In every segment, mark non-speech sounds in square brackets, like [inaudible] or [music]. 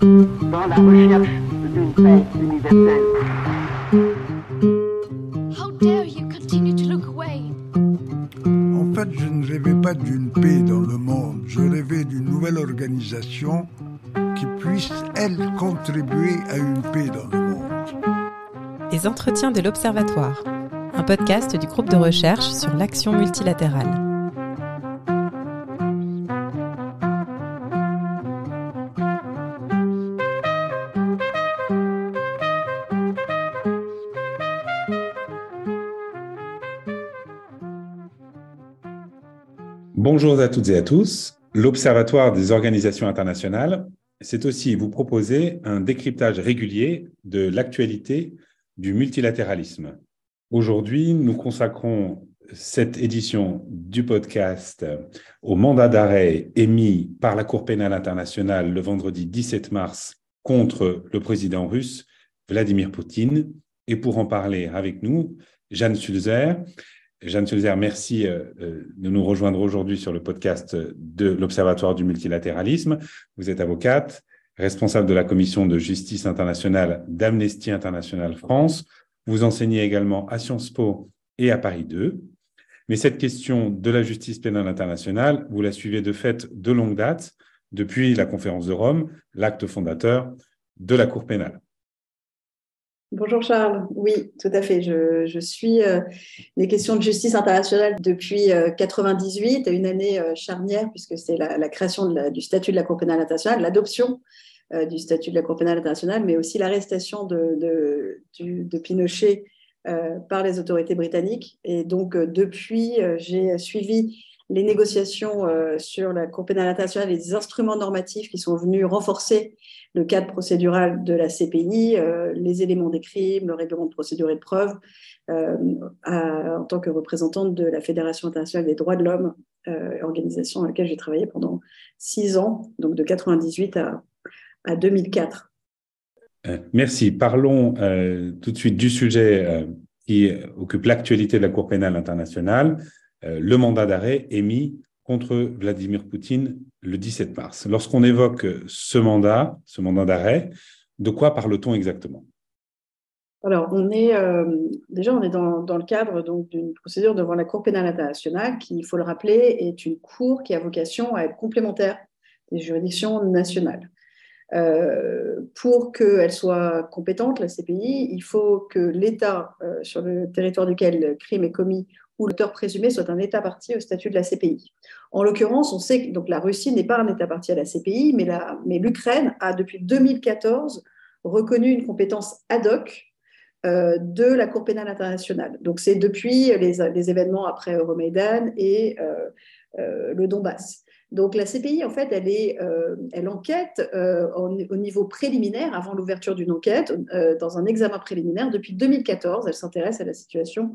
dans la recherche d'une paix universelle. How dare you continue to look away? En fait, je ne rêvais pas d'une paix dans le monde, je rêvais d'une nouvelle organisation qui puisse, elle, contribuer à une paix dans le monde. Les entretiens de l'Observatoire, un podcast du groupe de recherche sur l'action multilatérale. Bonjour à toutes et à tous. L'Observatoire des organisations internationales, c'est aussi vous proposer un décryptage régulier de l'actualité du multilatéralisme. Aujourd'hui, nous consacrons cette édition du podcast au mandat d'arrêt émis par la Cour pénale internationale le vendredi 17 mars contre le président russe Vladimir Poutine. Et pour en parler avec nous, Jeanne Sulzer. Jeanne Sulzer, merci euh, euh, de nous rejoindre aujourd'hui sur le podcast de l'Observatoire du multilatéralisme. Vous êtes avocate, responsable de la commission de justice internationale d'Amnesty International France. Vous enseignez également à Sciences Po et à Paris 2. Mais cette question de la justice pénale internationale, vous la suivez de fait de longue date, depuis la conférence de Rome, l'acte fondateur de la Cour pénale. Bonjour Charles, oui, tout à fait. Je, suis euh, les questions de justice internationale depuis 1998, euh, une année euh, charnière puisque c'est la, création du statut de la Cour pénale internationale, l'adoption du statut de la Cour pénale internationale, mais aussi l'arrestation de, de, Pinochet par les autorités britanniques. Et donc depuis, j'ai suivi les négociations sur la Cour pénale internationale et instruments normatifs qui sont venus renforcer le cadre procédural de la CPI, euh, les éléments des crimes, le règlement de procédure et de preuve, euh, en tant que représentante de la Fédération internationale des droits de l'homme, euh, organisation à laquelle j'ai travaillé pendant six ans, donc de 98 à, à 2004. Merci. Parlons tout de suite du sujet qui occupe l'actualité de la Cour pénale internationale, le mandat d'arrêt émis contre Vladimir Poutine le 17 mars. Lorsqu'on évoque ce mandat, ce mandat d'arrêt, de quoi parle-t-on exactement? Alors, on est euh, déjà on est dans, le cadre d'une procédure devant la Cour pénale internationale, qui, il faut le rappeler, est une cour qui a vocation à être complémentaire des juridictions nationales. Euh, pour qu'elle soit compétente, la CPI, il faut que l'État euh, sur le territoire duquel le crime est commis ou l'auteur présumé soit un État parti au statut de la CPI. En l'occurrence, on sait que donc, la Russie n'est pas un État parti à la CPI, mais, l'Ukraine a depuis 2014 reconnu une compétence ad hoc euh, de la Cour pénale internationale. Donc c'est depuis les, événements après Euromaidan et euh, euh, le Donbass. Donc la CPI, en fait, elle enquête au niveau préliminaire, avant l'ouverture d'une enquête, dans un examen préliminaire. Depuis 2014, elle s'intéresse à la situation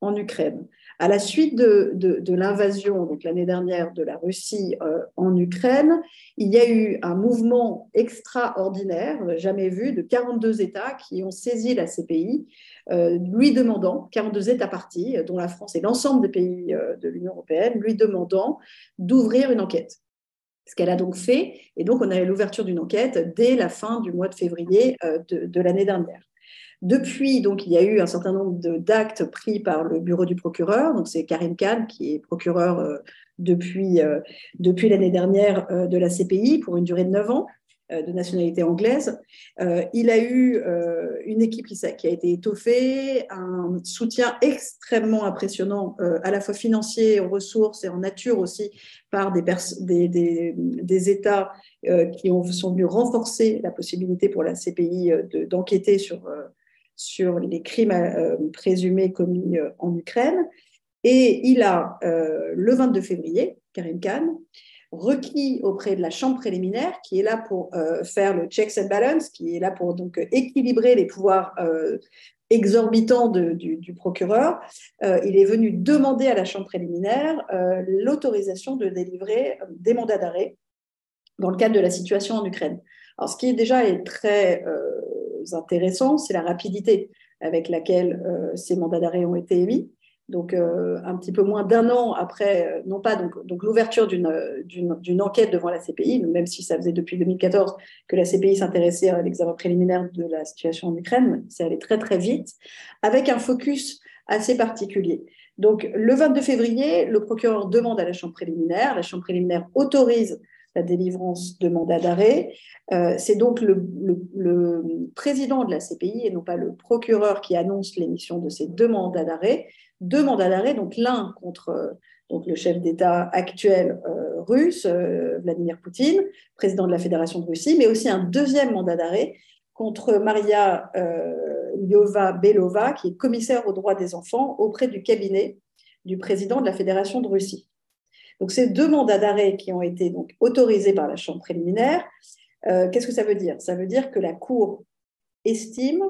en Ukraine. À la suite de, l'invasion, l'année dernière, de la Russie euh, en Ukraine, il y a eu un mouvement extraordinaire, jamais vu, de 42 États qui ont saisi la CPI, euh, lui demandant, 42 États partis, dont la France et l'ensemble des pays euh, de l'Union européenne, lui demandant d'ouvrir une enquête ce qu'elle a donc fait. Et donc, on a eu l'ouverture d'une enquête dès la fin du mois de février de l'année dernière. Depuis, donc, il y a eu un certain nombre d'actes pris par le bureau du procureur. Donc, c'est Karim Khan qui est procureur euh, depuis, euh, depuis l'année dernière euh, de la CPI pour une durée de 9 ans de nationalité anglaise. il a eu une équipe qui, a été étoffée, un soutien extrêmement impressionnant, à la fois financier, en ressources et en nature aussi, par des, États qui ont, sont venus renforcer la possibilité pour la CPI d'enquêter sur sur les crimes euh, présumés commis euh, en Ukraine. Et il a, euh, le 22 février, Karim Khan, requis auprès de la chambre préliminaire, qui est là pour faire le checks and balance, qui est là pour donc équilibrer les pouvoirs exorbitants du, du, procureur. il est venu demander à la chambre préliminaire l'autorisation de délivrer des mandats d'arrêt dans le cadre de la situation en Ukraine. Alors, ce qui est déjà est très intéressant, c'est la rapidité avec laquelle euh, ces mandats d'arrêt ont été émis. Donc euh, un petit peu moins d'un an après, euh, non pas donc, donc l'ouverture d'une enquête devant la CPI, même si ça faisait depuis 2014 que la CPI s'intéressait à l'examen préliminaire de la situation en Ukraine, c'est allé très très vite, avec un focus assez particulier. Donc le 22 février, le procureur demande à la chambre préliminaire, la chambre préliminaire autorise la délivrance de mandat d'arrêt. Euh, c'est donc le, le, président de la CPI et non pas le procureur qui annonce l'émission de ces deux mandats d'arrêt deux mandats d'arrêt, donc l'un contre euh, le chef d'État actuel euh, russe, euh, Vladimir Poutine, président de la Fédération de Russie, mais aussi un deuxième mandat d'arrêt contre Maria Lyova Belova, qui est commissaire aux droits des enfants auprès du cabinet du président de la Fédération de Russie. Donc ces deux mandats d'arrêt qui ont été donc autorisés par la Chambre préliminaire, qu'est-ce que ça veut dire? Ça veut dire que la Cour estime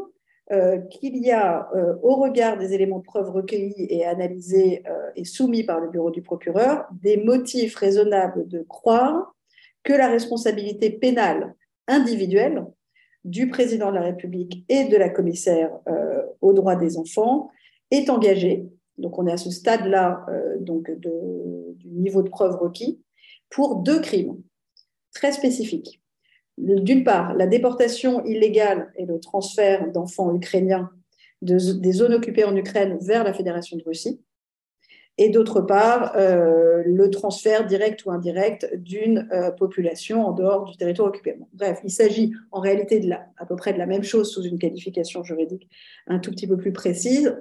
euh, qu'il y a, euh, au regard des éléments de preuve recueillis et analysés euh, et soumis par le bureau du procureur, des motifs raisonnables de croire que la responsabilité pénale individuelle du président de la République et de la commissaire aux droits des enfants est engagée. Donc on est à ce stade-là donc du niveau de preuve requis pour deux crimes très spécifiques d'une part, la déportation illégale et le transfert d'enfants ukrainiens des zones occupées en Ukraine vers la Fédération de Russie, et d'autre part, euh, le transfert direct ou indirect d'une euh, population en dehors du territoire occupé. bref, il s'agit en réalité à peu près de la même chose sous une qualification juridique un tout petit peu plus précise.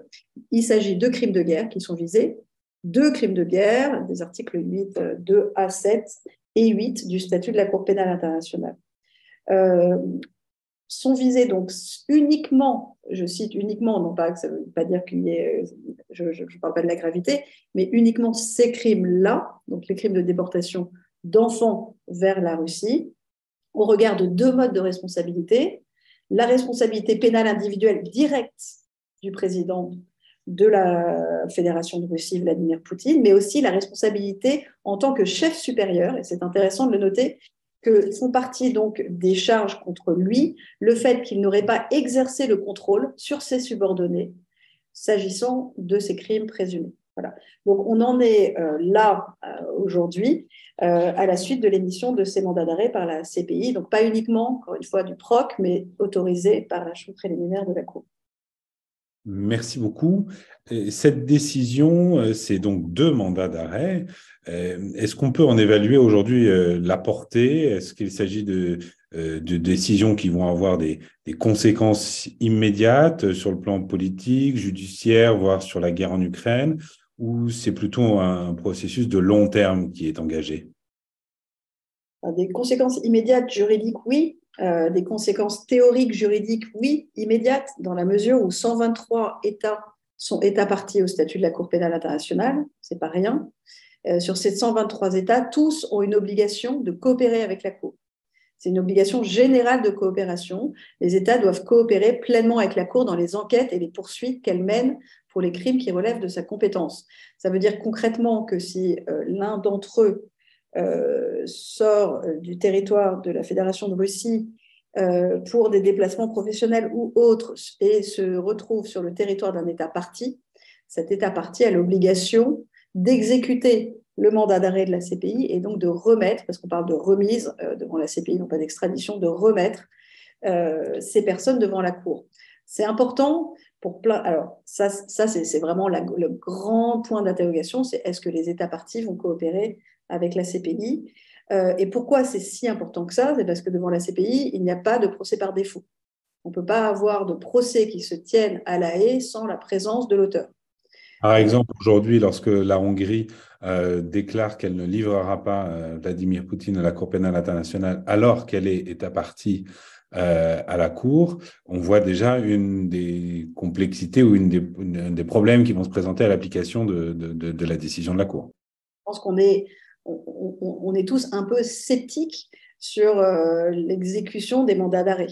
Il s'agit de crimes de guerre qui sont visés, deux crimes de guerre, des articles 8, 2 à 7 et 8 du statut de la Cour pénale internationale. Euh, sont visés donc uniquement, je cite uniquement, non pas que ça ne veut pas dire qu'il y ait, je ne parle pas de la gravité, mais uniquement ces crimes-là, donc les crimes de déportation d'enfants vers la Russie, au regard de deux modes de responsabilité. La responsabilité pénale individuelle directe du président de la Fédération de Russie, Vladimir Poutine, mais aussi la responsabilité en tant que chef supérieur, et c'est intéressant de le noter, que font partie donc des charges contre lui le fait qu'il n'aurait pas exercé le contrôle sur ses subordonnés s'agissant de ces crimes présumés. Donc on en est euh, là euh, aujourd'hui euh, à la suite de l'émission de ces mandats d'arrêt par la CPI, donc pas uniquement, encore une fois, du PROC, mais autorisé par la Chambre préliminaire de la Cour. Merci beaucoup. Cette décision, c'est donc deux mandats d'arrêt. Euh, est-ce qu'on peut en évaluer aujourd'hui euh, la portée? Est-ce qu'il s'agit euh, de, décisions qui vont avoir des, conséquences immédiates sur le plan politique, judiciaire, voire sur la guerre en Ukraine? Ou c'est plutôt un processus de long terme qui est engagé? Des conséquences immédiates juridiques, oui. Des conséquences théoriques juridiques, oui, immédiates, dans la mesure où 123 États sont États partis au statut de la Cour pénale internationale, c'est pas rien. Euh, sur ces 123 États, tous ont une obligation de coopérer avec la Cour. C'est une obligation générale de coopération. Les États doivent coopérer pleinement avec la Cour dans les enquêtes et les poursuites qu'elle mène pour les crimes qui relèvent de sa compétence. Ça veut dire concrètement que si euh, l'un d'entre eux euh, sort du territoire de la Fédération de Russie pour des déplacements professionnels ou autres et se retrouve sur le territoire d'un État parti, cet État parti a l'obligation d'exécuter le mandat d'arrêt de la CPI et donc de remettre, parce qu'on parle de remise euh, devant la CPI, non pas d'extradition, de remettre euh, ces personnes devant la Cour. C'est important Alors, ça, ça c'est vraiment le grand point d'interrogation c'est est-ce que les États partis vont coopérer avec la CPI euh, Et pourquoi c'est si important que ça? C'est parce que devant la CPI, il n'y a pas de procès par défaut. On ne peut pas avoir de procès qui se tienne à la haie sans la présence de l'auteur. Par exemple, aujourd'hui, lorsque la Hongrie euh, déclare qu'elle ne livrera pas euh, Vladimir Poutine à la Cour pénale internationale alors qu'elle est État partie euh, à la Cour, on voit déjà une des complexités ou une des, problèmes qui vont se présenter à l'application de, la décision de la Cour. Je pense qu'on est, on, est tous un peu sceptiques sur l'exécution des mandats d'arrêt.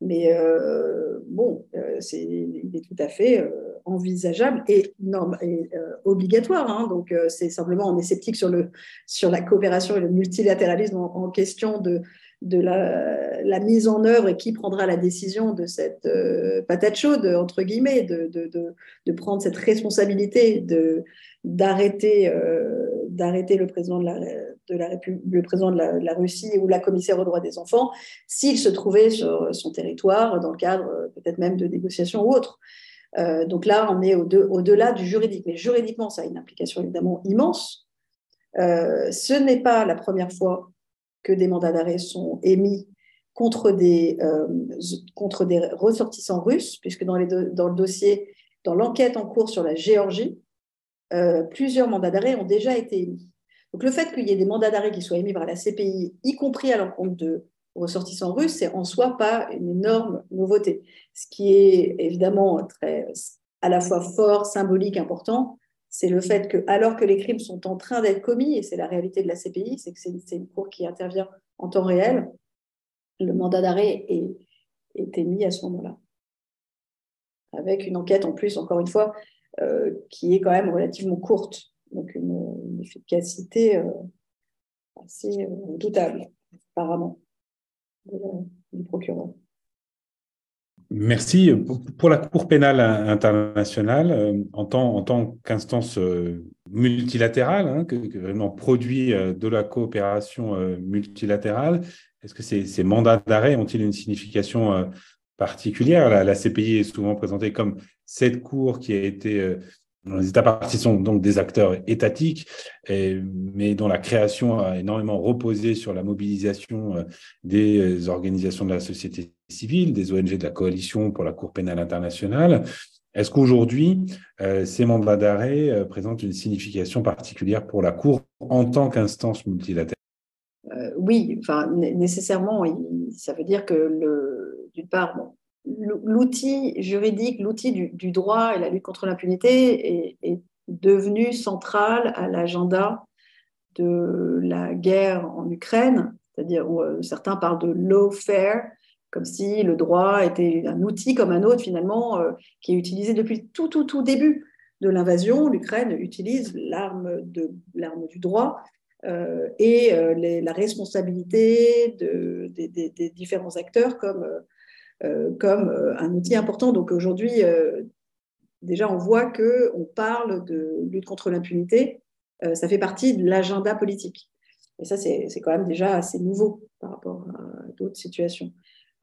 Mais euh, bon, euh, c'est, il est tout à fait euh, envisageable et, norme, et obligatoire. Hein. donc, c'est simplement, on est sceptique sur, le, sur la coopération et le multilatéralisme en, question de, de la, mise en œuvre et qui prendra la décision de cette patate chaude, entre guillemets, de, de, de, prendre cette responsabilité d'arrêter, d'arrêter le président de la de la le président de la, Russie ou la commissaire aux droits des enfants s'il se trouvait sur son territoire dans le cadre euh, peut-être même de négociations ou autres. Euh, donc là, on est au-delà du juridique. Mais juridiquement, ça a une implication évidemment immense. Euh, ce n'est pas la première fois que des mandats d'arrêt sont émis contre des, contre des ressortissants russes, puisque dans, les dans le dossier, dans l'enquête en cours sur la Géorgie, plusieurs mandats d'arrêt ont déjà été émis. Donc le fait qu'il y ait des mandats d'arrêt qui soient émis par la CPI, y compris à l'encontre de ressortissants russes, c'est en soi pas une énorme nouveauté. Ce qui est évidemment très, à la fois fort, symbolique, important, c'est le fait que, alors que les crimes sont en train d'être commis, et c'est la réalité de la CPI, c'est que c'est une cour qui intervient en temps réel, le mandat d'arrêt est, émis à ce moment-là. Avec une enquête en plus, encore une fois, euh, qui est quand même relativement courte donc une, efficacité euh, assez euh, doutable, apparemment, du procureur. Merci. Pour la Cour pénale internationale, euh, en tant, qu'instance multilatérale, hein, que, vraiment produit de la coopération multilatérale, est-ce que ces mandats d'arrêt ont-ils une signification particulière la, CPI est souvent présentée comme cette cour qui a été les États partis sont donc des acteurs étatiques, mais dont la création a énormément reposé sur la mobilisation euh, des organisations de la société civile, des ONG de la coalition pour la Cour pénale internationale. Est-ce qu'aujourd'hui, euh, ces mandats d'arrêt euh, présentent une signification particulière pour la Cour en tant qu'instance multilatérale? Oui, enfin, nécessairement, ça veut dire que, d'une part, l'outil juridique, l'outil du, droit et la lutte contre l'impunité est, devenu central à l'agenda de la guerre en Ukraine, c'est-à-dire euh, certains parlent de lawfare, comme si le droit était un outil comme un autre finalement, euh, qui est utilisé depuis tout, tout, tout début de l'invasion. L'Ukraine utilise l'arme du droit euh, et la responsabilité de, des différents acteurs comme euh, comme euh, un outil important. Donc aujourd'hui, euh, déjà, on voit qu'on parle de lutte contre l'impunité. ça fait partie de l'agenda politique. Et ça, c'est quand même déjà assez nouveau par rapport à d'autres situations.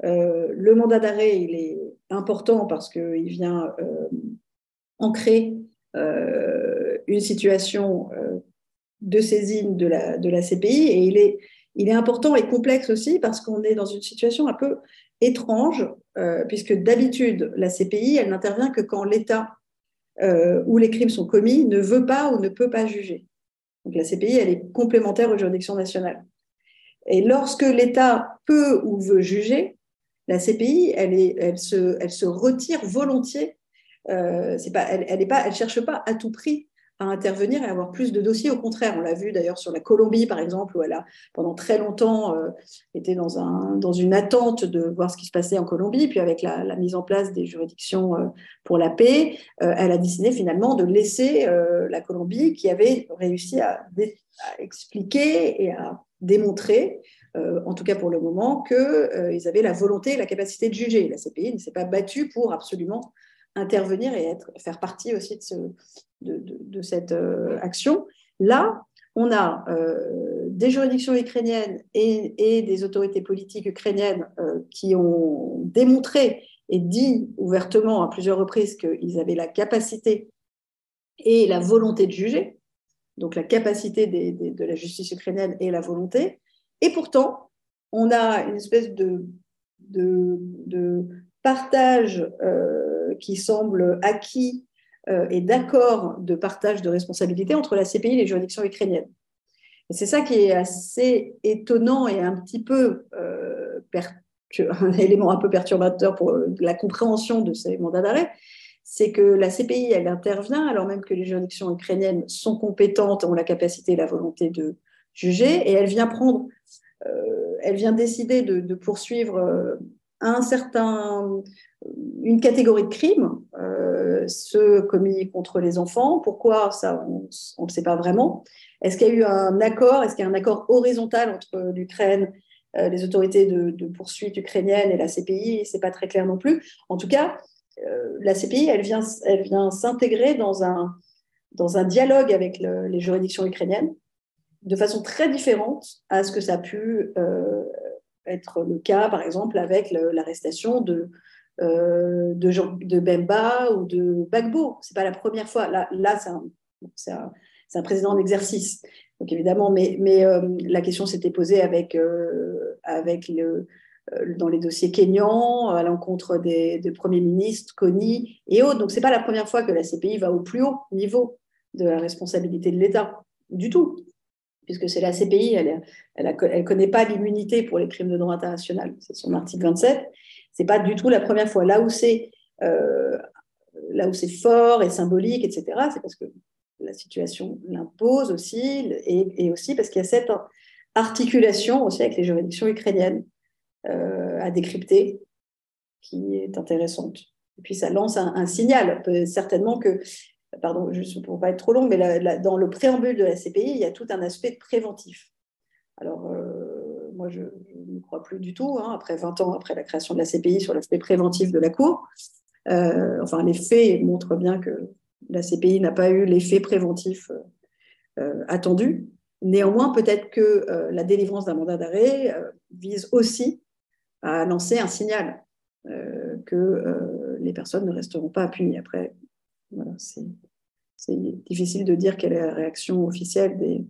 le mandat d'arrêt, il est important parce qu'il vient ancrer une situation de saisine de la, de la CPI et il est, il est important et complexe aussi parce qu'on est dans une situation un peu étrange, euh, puisque d'habitude, la CPI, elle n'intervient que quand l'État euh, où les crimes sont commis ne veut pas ou ne peut pas juger. Donc la CPI, elle est complémentaire aux juridictions nationales. Et lorsque l'État peut ou veut juger, la CPI, elle, est, elle, se, elle se retire volontiers. Euh, c'est pas, elle ne elle, cherche pas à tout prix à intervenir et avoir plus de dossiers. Au contraire, on l'a vu d'ailleurs sur la Colombie, par exemple, où elle a pendant très longtemps euh, été dans, un, dans une attente de voir ce qui se passait en Colombie. Puis avec la, mise en place des juridictions euh, pour la paix, euh, elle a décidé finalement de laisser la Colombie, qui avait réussi à, à expliquer et à démontrer en tout cas pour le moment, qu'ils avaient la volonté et la capacité de juger. La CPI ne s'est pas battue pour absolument intervenir et être, faire partie aussi de, ce, de, cette euh, action. Là, on a euh, des juridictions ukrainiennes et, des autorités politiques ukrainiennes euh, qui ont démontré et dit ouvertement à plusieurs reprises qu'ils avaient la capacité et la volonté de juger, donc la capacité de la justice ukrainienne et la volonté. Et pourtant, on a une espèce de, partage qui semble acquis euh, et d'accord de partage de responsabilités entre la CPI et les juridictions ukrainiennes. C'est ça qui est assez étonnant et un petit peu euh, [laughs] un élément un peu perturbateur pour la compréhension de ces mandats d'arrêt, c'est que la CPI, elle intervient alors même que les juridictions ukrainiennes sont compétentes, ont la capacité et la volonté de juger, et elle vient prendre, euh, elle vient décider de, de poursuivre un certain, une catégorie de crimes, euh, ceux commis contre les enfants. Pourquoi ça, on ne le sait pas vraiment. Est-ce qu'il y a eu un accord Est-ce qu'il y a un accord horizontal entre l'Ukraine, euh, les autorités de, poursuite ukrainiennes et la CPI C'est pas très clair non plus. En tout cas, euh, la CPI, elle vient, elle vient s'intégrer dans un, dans un dialogue avec le, les juridictions ukrainiennes de façon très différente à ce que ça a pu euh, être le cas, par exemple, avec l'arrestation de, euh, de, Bemba ou de Bagbo. Ce n'est pas la première fois. Là, c'est un, un, président en exercice. Donc évidemment, mais, euh, la question s'était posée avec, euh, dans les dossiers kényans, à l'encontre des, des, premiers ministres, Kony et autres. Donc ce n'est pas la première fois que la CPI va au plus haut niveau de la responsabilité de l'État, du tout puisque c'est la CPI, elle ne connaît pas l'immunité pour les crimes de droit international, c'est son article 27. C'est pas du tout la première fois. Là où c'est euh, fort et symbolique, etc., c'est parce que la situation l'impose aussi, et, aussi parce qu'il y a cette articulation aussi avec les juridictions ukrainiennes euh, à décrypter qui est intéressante. Et puis ça lance un signal, certainement que pardon, juste pour ne pas être trop long, mais dans le préambule de la CPI, il y a tout un aspect préventif. Alors, euh, moi, je ne crois plus du tout, hein, après 20 ans après la création de la CPI, sur l'aspect préventif de la Cour. Euh, enfin, les faits montrent bien que la CPI n'a pas eu l'effet préventif euh, attendu. Néanmoins, peut-être que la délivrance d'un mandat d'arrêt vise aussi à lancer un signal que les personnes ne resteront pas punies. Après, c'est difficile de dire quelle est la réaction officielle des,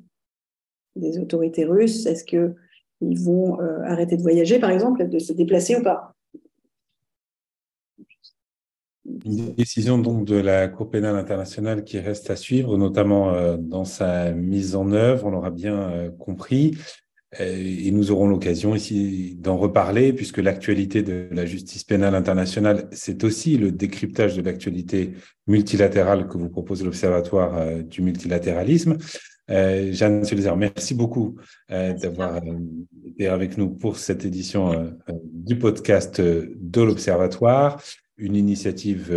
des autorités russes. Est-ce qu'ils vont euh, arrêter de voyager, par exemple, de se déplacer ou pas? Une décision donc de la Cour pénale internationale qui reste à suivre, notamment euh, dans sa mise en œuvre, on l'aura bien euh, compris. Et nous aurons l'occasion ici d'en reparler, puisque l'actualité de la justice pénale internationale, c'est aussi le décryptage de l'actualité multilatérale que vous propose l'Observatoire euh, du multilatéralisme. Euh, Jeanne Sulzer, merci beaucoup euh, d'avoir été avec nous pour cette édition du podcast de l'Observatoire, une initiative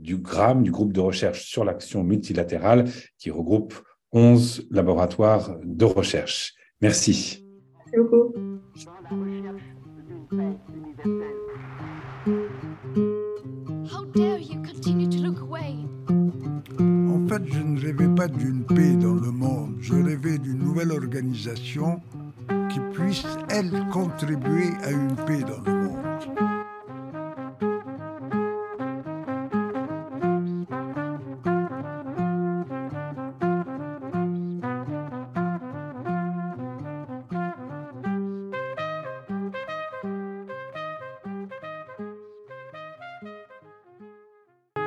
du GRAM, du groupe de recherche sur l'action multilatérale, qui regroupe 11 laboratoires de recherche. Merci. Merci beaucoup. How dare you continue to look away? En fait, je ne rêvais pas d'une paix dans le monde, je rêvais d'une nouvelle organisation qui puisse, elle, contribuer à une paix dans le monde.